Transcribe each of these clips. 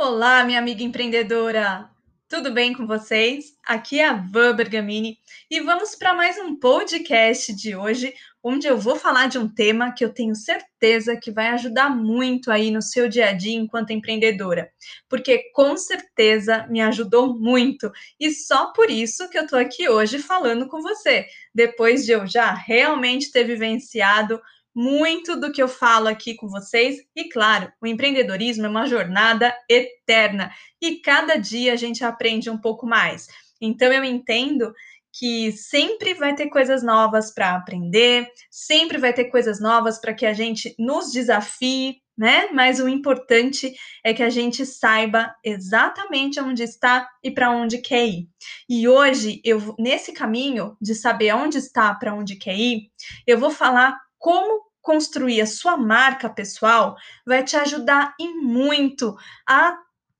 Olá, minha amiga empreendedora! Tudo bem com vocês? Aqui é a Van Bergamini e vamos para mais um podcast de hoje, onde eu vou falar de um tema que eu tenho certeza que vai ajudar muito aí no seu dia a dia enquanto empreendedora, porque com certeza me ajudou muito e só por isso que eu estou aqui hoje falando com você, depois de eu já realmente ter vivenciado muito do que eu falo aqui com vocês. E claro, o empreendedorismo é uma jornada eterna e cada dia a gente aprende um pouco mais. Então eu entendo que sempre vai ter coisas novas para aprender, sempre vai ter coisas novas para que a gente nos desafie, né? Mas o importante é que a gente saiba exatamente onde está e para onde quer ir. E hoje eu nesse caminho de saber onde está, para onde quer ir, eu vou falar como construir a sua marca pessoal vai te ajudar e muito a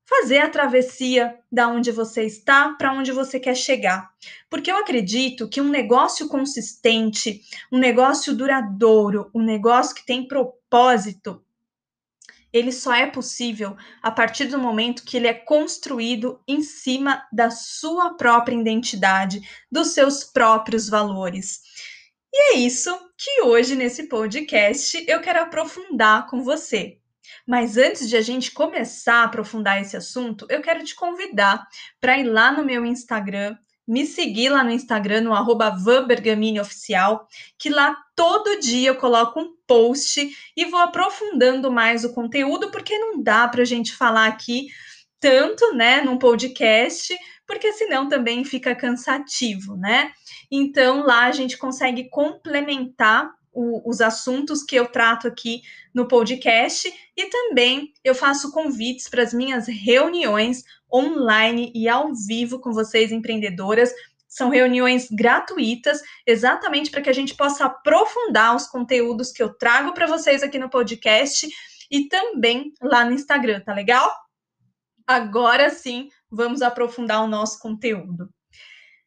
fazer a travessia da onde você está para onde você quer chegar. Porque eu acredito que um negócio consistente, um negócio duradouro, um negócio que tem propósito, ele só é possível a partir do momento que ele é construído em cima da sua própria identidade, dos seus próprios valores. E é isso que hoje nesse podcast eu quero aprofundar com você. Mas antes de a gente começar a aprofundar esse assunto, eu quero te convidar para ir lá no meu Instagram, me seguir lá no Instagram, no arroba Oficial, que lá todo dia eu coloco um post e vou aprofundando mais o conteúdo, porque não dá para a gente falar aqui tanto, né, num podcast, porque senão também fica cansativo, né? Então lá a gente consegue complementar o, os assuntos que eu trato aqui no podcast e também eu faço convites para as minhas reuniões online e ao vivo com vocês empreendedoras. São reuniões gratuitas, exatamente para que a gente possa aprofundar os conteúdos que eu trago para vocês aqui no podcast e também lá no Instagram, tá legal? Agora sim, vamos aprofundar o nosso conteúdo.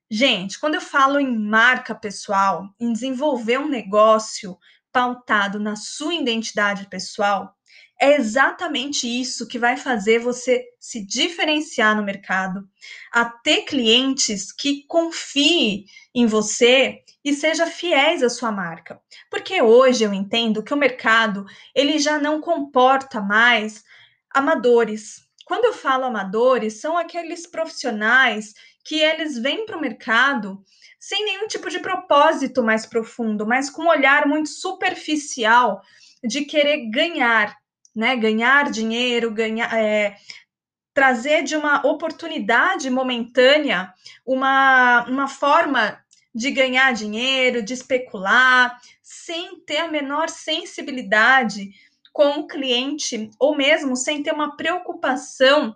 Gente, quando eu falo em marca pessoal, em desenvolver um negócio pautado na sua identidade pessoal, é exatamente isso que vai fazer você se diferenciar no mercado, a ter clientes que confiem em você e seja fiéis à sua marca. Porque hoje eu entendo que o mercado, ele já não comporta mais amadores, quando eu falo amadores, são aqueles profissionais que eles vêm para o mercado sem nenhum tipo de propósito mais profundo, mas com um olhar muito superficial de querer ganhar, né? Ganhar dinheiro, ganhar, é, trazer de uma oportunidade momentânea uma, uma forma de ganhar dinheiro, de especular, sem ter a menor sensibilidade com o cliente, ou mesmo sem ter uma preocupação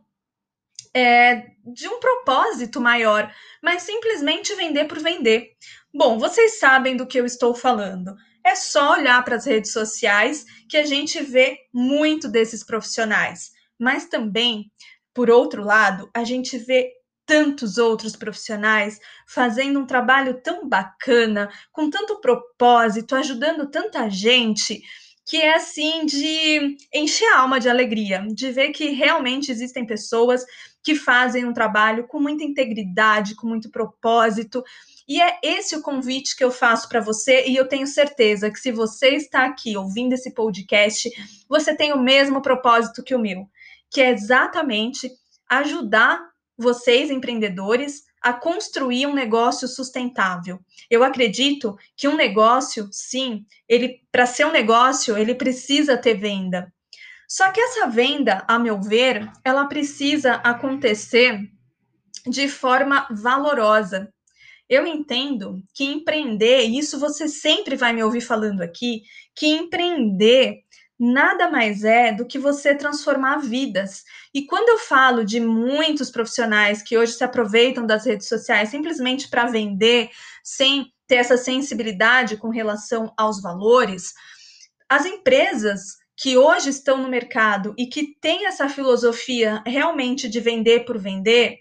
é, de um propósito maior, mas simplesmente vender por vender. Bom, vocês sabem do que eu estou falando. É só olhar para as redes sociais que a gente vê muito desses profissionais. Mas também, por outro lado, a gente vê tantos outros profissionais fazendo um trabalho tão bacana, com tanto propósito, ajudando tanta gente que é assim de encher a alma de alegria, de ver que realmente existem pessoas que fazem um trabalho com muita integridade, com muito propósito. E é esse o convite que eu faço para você, e eu tenho certeza que se você está aqui ouvindo esse podcast, você tem o mesmo propósito que o meu, que é exatamente ajudar vocês, empreendedores, a construir um negócio sustentável. Eu acredito que um negócio, sim, ele para ser um negócio, ele precisa ter venda. Só que essa venda, a meu ver, ela precisa acontecer de forma valorosa. Eu entendo que empreender, isso você sempre vai me ouvir falando aqui, que empreender nada mais é do que você transformar vidas. E quando eu falo de muitos profissionais que hoje se aproveitam das redes sociais simplesmente para vender, sem ter essa sensibilidade com relação aos valores, as empresas que hoje estão no mercado e que têm essa filosofia realmente de vender por vender,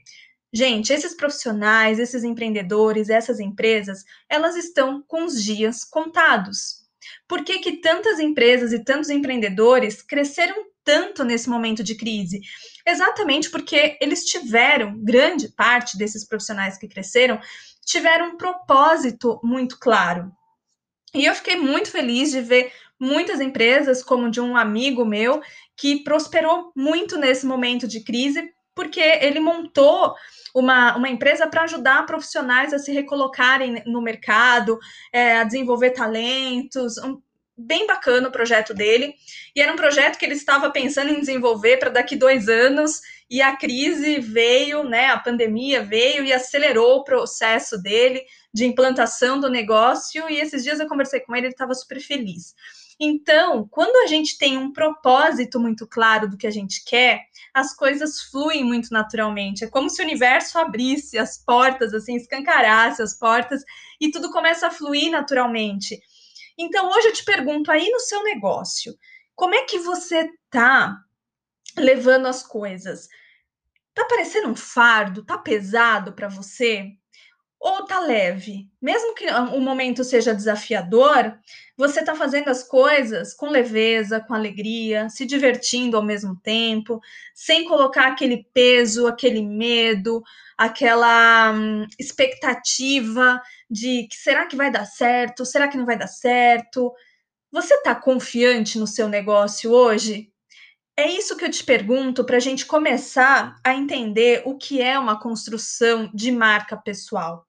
gente, esses profissionais, esses empreendedores, essas empresas, elas estão com os dias contados. Por que, que tantas empresas e tantos empreendedores cresceram tanto nesse momento de crise? Exatamente porque eles tiveram, grande parte desses profissionais que cresceram, tiveram um propósito muito claro. E eu fiquei muito feliz de ver muitas empresas, como de um amigo meu, que prosperou muito nesse momento de crise, porque ele montou uma, uma empresa para ajudar profissionais a se recolocarem no mercado, é, a desenvolver talentos. Um, bem bacana o projeto dele. E era um projeto que ele estava pensando em desenvolver para daqui dois anos, e a crise veio, né? A pandemia veio e acelerou o processo dele de implantação do negócio. E esses dias eu conversei com ele, ele estava super feliz. Então, quando a gente tem um propósito muito claro do que a gente quer, as coisas fluem muito naturalmente. É como se o universo abrisse as portas, assim, escancarasse as portas e tudo começa a fluir naturalmente. Então, hoje eu te pergunto aí no seu negócio, como é que você tá levando as coisas? Tá parecendo um fardo? Tá pesado para você? Ou tá leve. Mesmo que o momento seja desafiador, você está fazendo as coisas com leveza, com alegria, se divertindo ao mesmo tempo, sem colocar aquele peso, aquele medo, aquela hum, expectativa de que será que vai dar certo? Será que não vai dar certo? Você está confiante no seu negócio hoje? É isso que eu te pergunto para a gente começar a entender o que é uma construção de marca pessoal.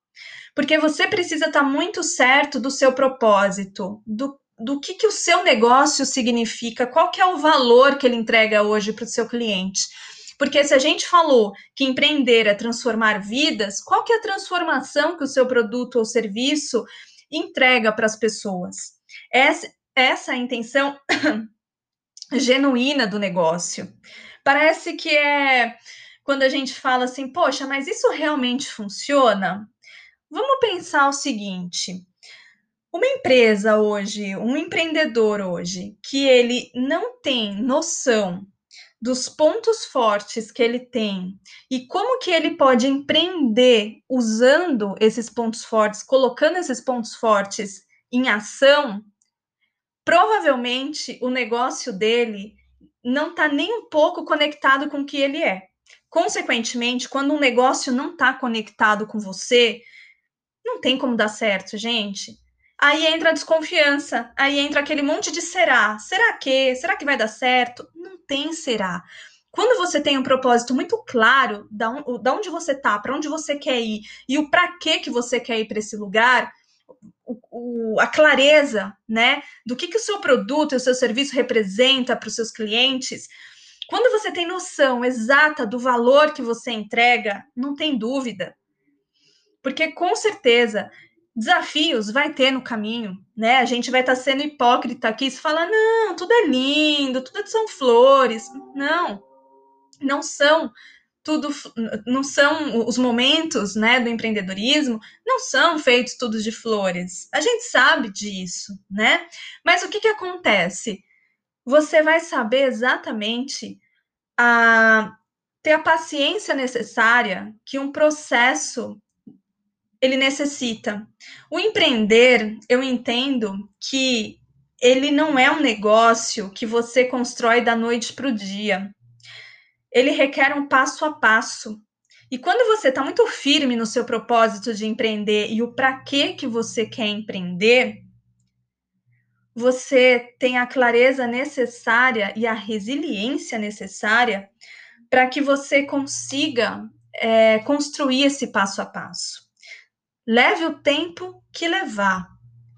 Porque você precisa estar tá muito certo do seu propósito, do, do que, que o seu negócio significa, qual que é o valor que ele entrega hoje para o seu cliente. Porque se a gente falou que empreender é transformar vidas, qual que é a transformação que o seu produto ou serviço entrega para as pessoas? Essa, essa é a intenção genuína do negócio. Parece que é quando a gente fala assim, poxa, mas isso realmente funciona? Vamos pensar o seguinte: uma empresa hoje, um empreendedor hoje, que ele não tem noção dos pontos fortes que ele tem e como que ele pode empreender usando esses pontos fortes, colocando esses pontos fortes em ação, provavelmente o negócio dele não está nem um pouco conectado com o que ele é. Consequentemente, quando um negócio não está conectado com você, não tem como dar certo, gente. Aí entra a desconfiança, aí entra aquele monte de será. Será que? Será que vai dar certo? Não tem será. Quando você tem um propósito muito claro da, um, da onde você tá, para onde você quer ir e o para que que você quer ir para esse lugar, o, o, a clareza, né, do que que o seu produto e o seu serviço representa para os seus clientes, quando você tem noção exata do valor que você entrega, não tem dúvida. Porque com certeza desafios vai ter no caminho, né? A gente vai estar tá sendo hipócrita aqui, se falar, não, tudo é lindo, tudo são flores. Não, não são tudo, não são os momentos, né, do empreendedorismo, não são feitos todos de flores. A gente sabe disso, né? Mas o que que acontece? Você vai saber exatamente a ter a paciência necessária que um processo ele necessita. O empreender, eu entendo que ele não é um negócio que você constrói da noite para o dia. Ele requer um passo a passo. E quando você está muito firme no seu propósito de empreender e o para que que você quer empreender, você tem a clareza necessária e a resiliência necessária para que você consiga é, construir esse passo a passo. Leve o tempo que levar,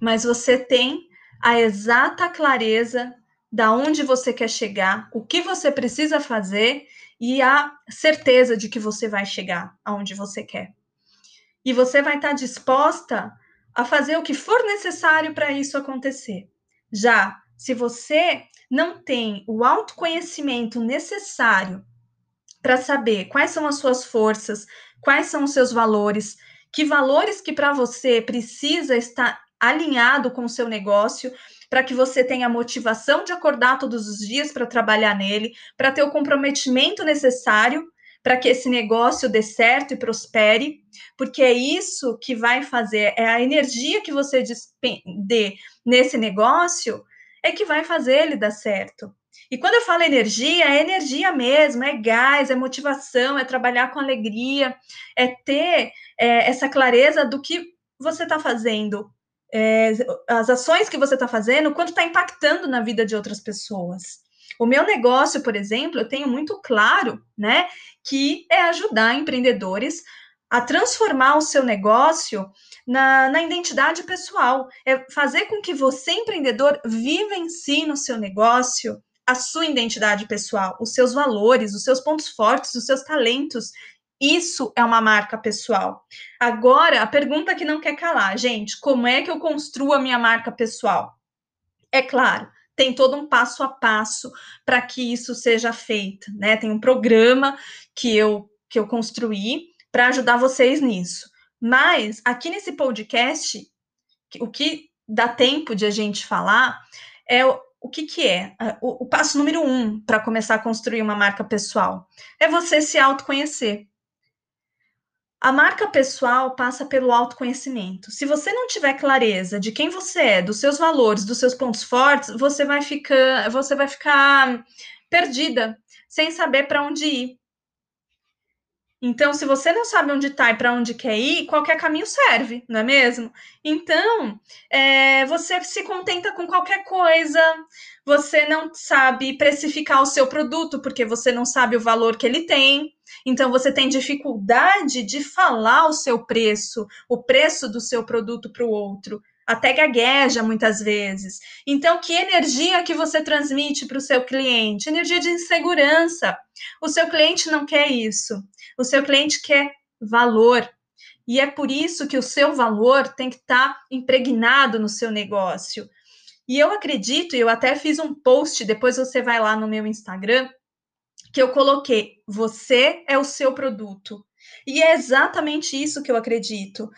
mas você tem a exata clareza da onde você quer chegar, o que você precisa fazer e a certeza de que você vai chegar aonde você quer. E você vai estar disposta a fazer o que for necessário para isso acontecer. Já se você não tem o autoconhecimento necessário para saber quais são as suas forças, quais são os seus valores, que valores que para você precisa estar alinhado com o seu negócio, para que você tenha motivação de acordar todos os dias para trabalhar nele, para ter o comprometimento necessário para que esse negócio dê certo e prospere, porque é isso que vai fazer, é a energia que você dê nesse negócio é que vai fazer ele dar certo. E quando eu falo energia, é energia mesmo, é gás, é motivação, é trabalhar com alegria, é ter é, essa clareza do que você está fazendo, é, as ações que você está fazendo, quanto está impactando na vida de outras pessoas. O meu negócio, por exemplo, eu tenho muito claro, né, que é ajudar empreendedores a transformar o seu negócio na, na, identidade pessoal. É fazer com que você, empreendedor, em si no seu negócio a sua identidade pessoal, os seus valores, os seus pontos fortes, os seus talentos. Isso é uma marca pessoal. Agora, a pergunta que não quer calar, gente: como é que eu construo a minha marca pessoal? É claro, tem todo um passo a passo para que isso seja feito, né? Tem um programa que eu que eu construí para ajudar vocês nisso. Mas aqui nesse podcast, o que dá tempo de a gente falar é o que, que é? O, o passo número um para começar a construir uma marca pessoal é você se autoconhecer. A marca pessoal passa pelo autoconhecimento. Se você não tiver clareza de quem você é, dos seus valores, dos seus pontos fortes, você vai ficar, você vai ficar perdida, sem saber para onde ir. Então, se você não sabe onde está e para onde quer ir, qualquer caminho serve, não é mesmo? Então, é, você se contenta com qualquer coisa, você não sabe precificar o seu produto porque você não sabe o valor que ele tem. Então, você tem dificuldade de falar o seu preço, o preço do seu produto para o outro até gagueja muitas vezes. Então, que energia que você transmite para o seu cliente? Energia de insegurança. O seu cliente não quer isso. O seu cliente quer valor. E é por isso que o seu valor tem que estar tá impregnado no seu negócio. E eu acredito, eu até fiz um post, depois você vai lá no meu Instagram, que eu coloquei: você é o seu produto. E é exatamente isso que eu acredito.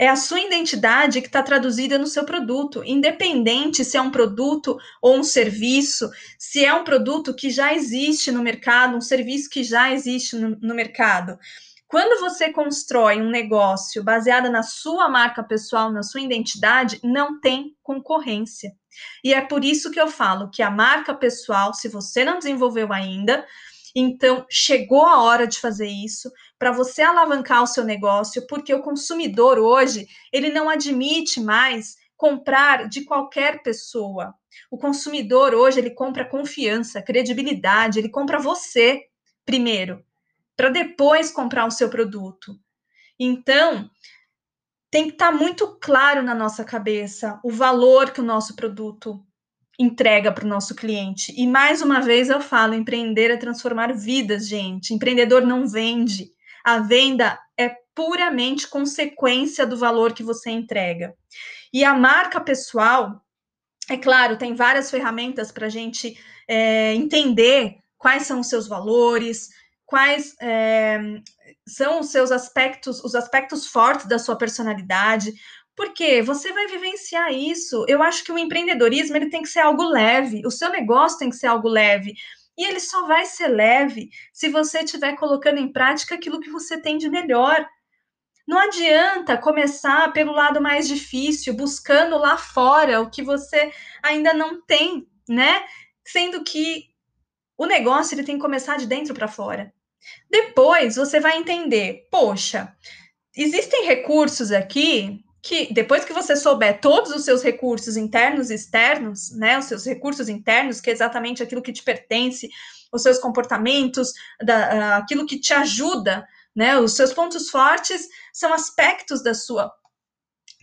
É a sua identidade que está traduzida no seu produto, independente se é um produto ou um serviço, se é um produto que já existe no mercado, um serviço que já existe no, no mercado. Quando você constrói um negócio baseado na sua marca pessoal, na sua identidade, não tem concorrência. E é por isso que eu falo que a marca pessoal, se você não desenvolveu ainda, então, chegou a hora de fazer isso para você alavancar o seu negócio, porque o consumidor hoje, ele não admite mais comprar de qualquer pessoa. O consumidor hoje, ele compra confiança, credibilidade, ele compra você primeiro, para depois comprar o seu produto. Então, tem que estar tá muito claro na nossa cabeça o valor que o nosso produto entrega para o nosso cliente. E mais uma vez eu falo, empreender é transformar vidas, gente. Empreendedor não vende. A venda é puramente consequência do valor que você entrega. E a marca pessoal, é claro, tem várias ferramentas para a gente é, entender quais são os seus valores, quais é, são os seus aspectos, os aspectos fortes da sua personalidade, porque você vai vivenciar isso. Eu acho que o empreendedorismo ele tem que ser algo leve, o seu negócio tem que ser algo leve. E ele só vai ser leve se você estiver colocando em prática aquilo que você tem de melhor. Não adianta começar pelo lado mais difícil, buscando lá fora o que você ainda não tem, né? Sendo que o negócio ele tem que começar de dentro para fora. Depois você vai entender, poxa, existem recursos aqui que depois que você souber todos os seus recursos internos e externos, né, os seus recursos internos, que é exatamente aquilo que te pertence, os seus comportamentos, da, aquilo que te ajuda, né, os seus pontos fortes são aspectos da sua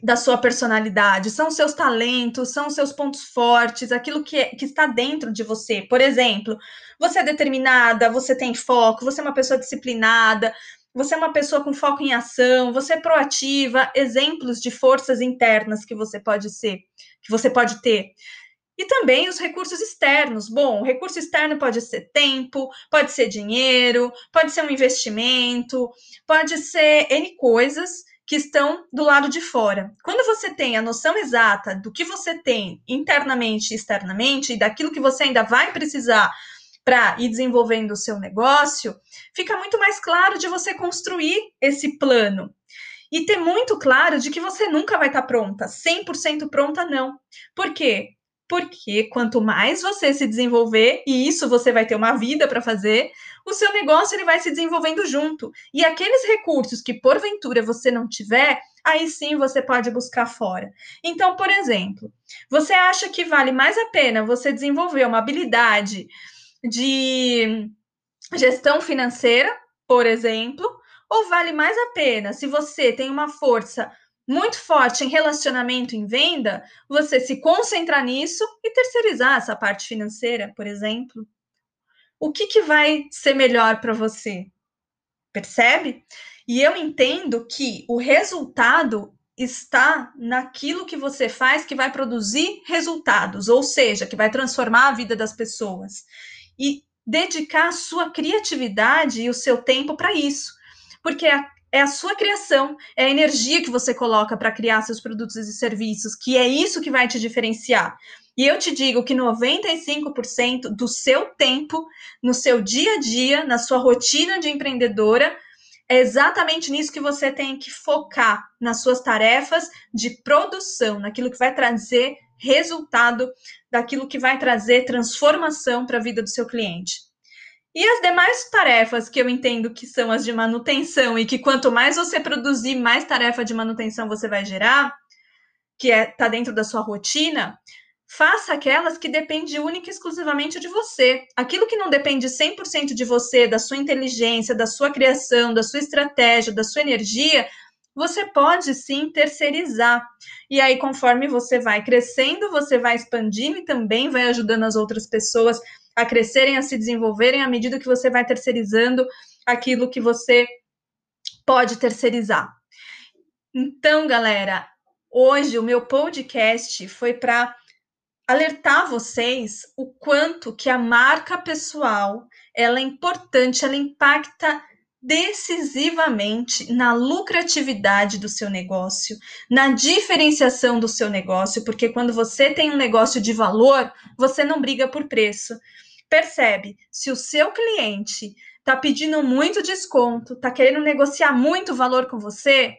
da sua personalidade, são seus talentos, são seus pontos fortes, aquilo que, é, que está dentro de você. Por exemplo, você é determinada, você tem foco, você é uma pessoa disciplinada, você é uma pessoa com foco em ação, você é proativa, exemplos de forças internas que você pode ser, que você pode ter. E também os recursos externos. Bom, o recurso externo pode ser tempo, pode ser dinheiro, pode ser um investimento, pode ser N coisas que estão do lado de fora. Quando você tem a noção exata do que você tem internamente e externamente e daquilo que você ainda vai precisar para ir desenvolvendo o seu negócio, fica muito mais claro de você construir esse plano. E ter muito claro de que você nunca vai estar tá pronta, 100% pronta não. Por quê? Porque quanto mais você se desenvolver, e isso você vai ter uma vida para fazer, o seu negócio ele vai se desenvolvendo junto. E aqueles recursos que porventura você não tiver, aí sim você pode buscar fora. Então, por exemplo, você acha que vale mais a pena você desenvolver uma habilidade de gestão financeira, por exemplo, ou vale mais a pena se você tem uma força muito forte em relacionamento em venda, você se concentrar nisso e terceirizar essa parte financeira, por exemplo. O que, que vai ser melhor para você? Percebe? E eu entendo que o resultado está naquilo que você faz que vai produzir resultados, ou seja, que vai transformar a vida das pessoas. E dedicar a sua criatividade e o seu tempo para isso. Porque a é a sua criação, é a energia que você coloca para criar seus produtos e serviços, que é isso que vai te diferenciar. E eu te digo que 95% do seu tempo, no seu dia a dia, na sua rotina de empreendedora, é exatamente nisso que você tem que focar nas suas tarefas de produção, naquilo que vai trazer resultado, daquilo que vai trazer transformação para a vida do seu cliente. E as demais tarefas que eu entendo que são as de manutenção e que quanto mais você produzir, mais tarefa de manutenção você vai gerar, que é tá dentro da sua rotina, faça aquelas que dependem única e exclusivamente de você. Aquilo que não depende 100% de você, da sua inteligência, da sua criação, da sua estratégia, da sua energia, você pode sim terceirizar. E aí, conforme você vai crescendo, você vai expandindo e também vai ajudando as outras pessoas a crescerem, a se desenvolverem à medida que você vai terceirizando aquilo que você pode terceirizar. Então, galera, hoje o meu podcast foi para alertar vocês o quanto que a marca pessoal ela é importante, ela impacta decisivamente na lucratividade do seu negócio, na diferenciação do seu negócio, porque quando você tem um negócio de valor, você não briga por preço, Percebe, se o seu cliente está pedindo muito desconto, está querendo negociar muito valor com você,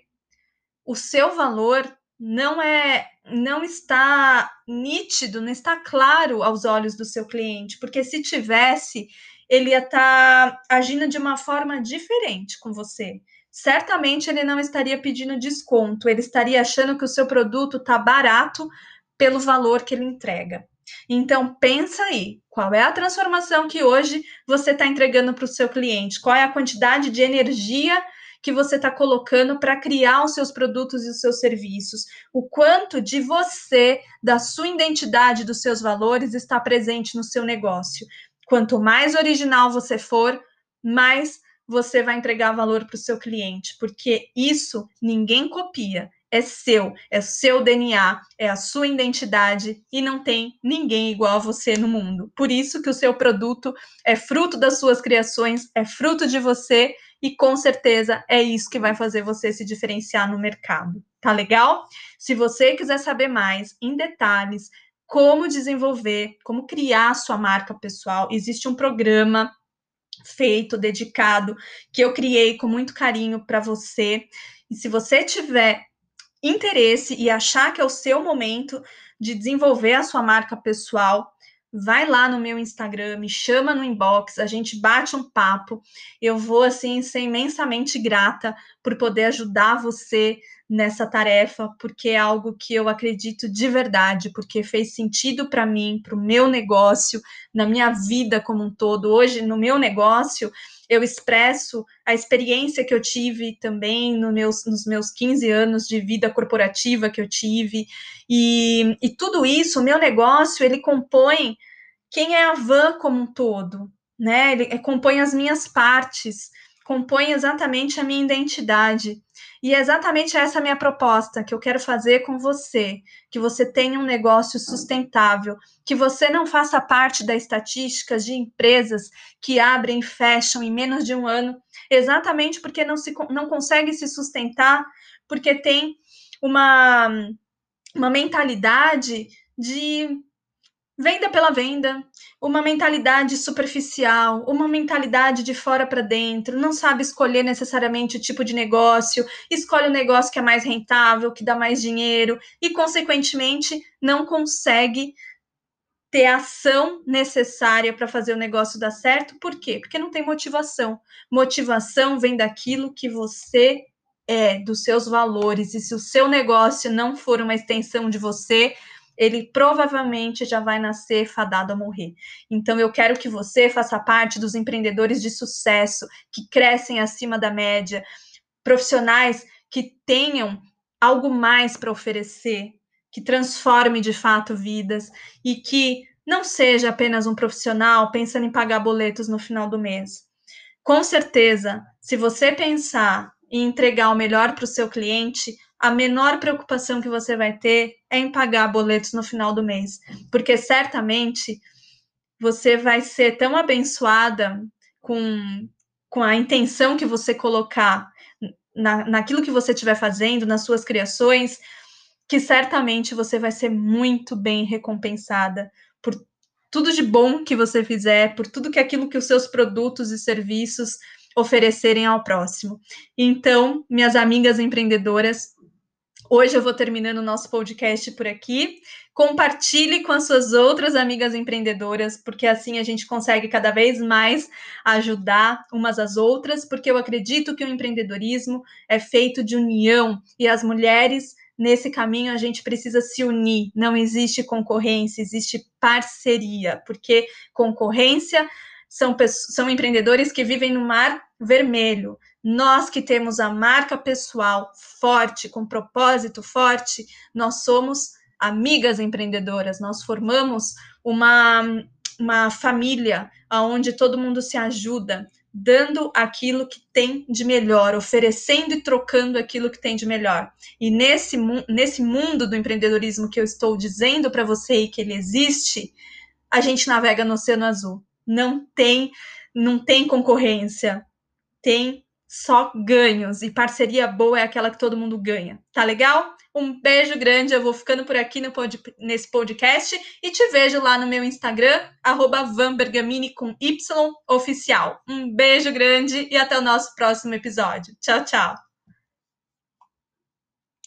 o seu valor não é não está nítido, não está claro aos olhos do seu cliente, porque se tivesse, ele ia estar tá agindo de uma forma diferente com você. Certamente ele não estaria pedindo desconto, ele estaria achando que o seu produto está barato pelo valor que ele entrega. Então, pensa aí, qual é a transformação que hoje você está entregando para o seu cliente? Qual é a quantidade de energia que você está colocando para criar os seus produtos e os seus serviços? O quanto de você, da sua identidade, dos seus valores está presente no seu negócio? Quanto mais original você for, mais você vai entregar valor para o seu cliente, porque isso ninguém copia é seu, é seu DNA, é a sua identidade e não tem ninguém igual a você no mundo. Por isso que o seu produto é fruto das suas criações, é fruto de você e com certeza é isso que vai fazer você se diferenciar no mercado. Tá legal? Se você quiser saber mais em detalhes como desenvolver, como criar sua marca pessoal, existe um programa feito, dedicado, que eu criei com muito carinho para você. E se você tiver interesse e achar que é o seu momento de desenvolver a sua marca pessoal, vai lá no meu Instagram, me chama no inbox, a gente bate um papo. Eu vou assim ser imensamente grata por poder ajudar você nessa tarefa, porque é algo que eu acredito de verdade, porque fez sentido para mim, para o meu negócio, na minha vida como um todo. Hoje, no meu negócio, eu expresso a experiência que eu tive também no meus, nos meus 15 anos de vida corporativa que eu tive, e, e tudo isso, o meu negócio, ele compõe quem é a van como um todo, né? Ele compõe as minhas partes, compõe exatamente a minha identidade. E é exatamente essa a minha proposta que eu quero fazer com você, que você tenha um negócio sustentável, que você não faça parte das estatísticas de empresas que abrem e fecham em menos de um ano, exatamente porque não, se, não consegue se sustentar, porque tem uma, uma mentalidade de venda pela venda, uma mentalidade superficial, uma mentalidade de fora para dentro, não sabe escolher necessariamente o tipo de negócio, escolhe o negócio que é mais rentável, que dá mais dinheiro e, consequentemente, não consegue ter a ação necessária para fazer o negócio dar certo. Por quê? Porque não tem motivação. Motivação vem daquilo que você é, dos seus valores. E se o seu negócio não for uma extensão de você, ele provavelmente já vai nascer fadado a morrer. Então, eu quero que você faça parte dos empreendedores de sucesso, que crescem acima da média, profissionais que tenham algo mais para oferecer, que transforme de fato vidas e que não seja apenas um profissional pensando em pagar boletos no final do mês. Com certeza, se você pensar em entregar o melhor para o seu cliente, a menor preocupação que você vai ter é em pagar boletos no final do mês, porque certamente você vai ser tão abençoada com, com a intenção que você colocar na, naquilo que você estiver fazendo, nas suas criações, que certamente você vai ser muito bem recompensada por tudo de bom que você fizer, por tudo que aquilo que os seus produtos e serviços oferecerem ao próximo. Então, minhas amigas empreendedoras, Hoje eu vou terminando o nosso podcast por aqui. Compartilhe com as suas outras amigas empreendedoras, porque assim a gente consegue cada vez mais ajudar umas às outras, porque eu acredito que o empreendedorismo é feito de união e as mulheres nesse caminho a gente precisa se unir. Não existe concorrência, existe parceria, porque concorrência são, são empreendedores que vivem no mar vermelho. Nós que temos a marca pessoal forte, com propósito forte, nós somos amigas empreendedoras, nós formamos uma, uma família onde todo mundo se ajuda, dando aquilo que tem de melhor, oferecendo e trocando aquilo que tem de melhor. E nesse, nesse mundo do empreendedorismo que eu estou dizendo para você e que ele existe, a gente navega no Oceano Azul. Não tem, não tem concorrência, tem só ganhos e parceria boa é aquela que todo mundo ganha. Tá legal? Um beijo grande, eu vou ficando por aqui pod, nesse podcast e te vejo lá no meu Instagram, @vanbergamini com Y oficial. Um beijo grande e até o nosso próximo episódio. Tchau, tchau.